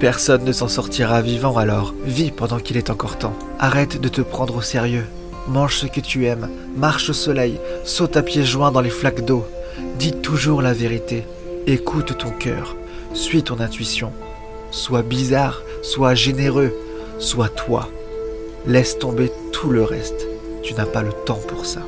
Personne ne s'en sortira vivant alors. Vis pendant qu'il est encore temps. Arrête de te prendre au sérieux. Mange ce que tu aimes, marche au soleil, saute à pieds joints dans les flaques d'eau. Dis toujours la vérité. Écoute ton cœur. Suis ton intuition. Sois bizarre, sois généreux, sois toi. Laisse tomber tout le reste. Tu n'as pas le temps pour ça.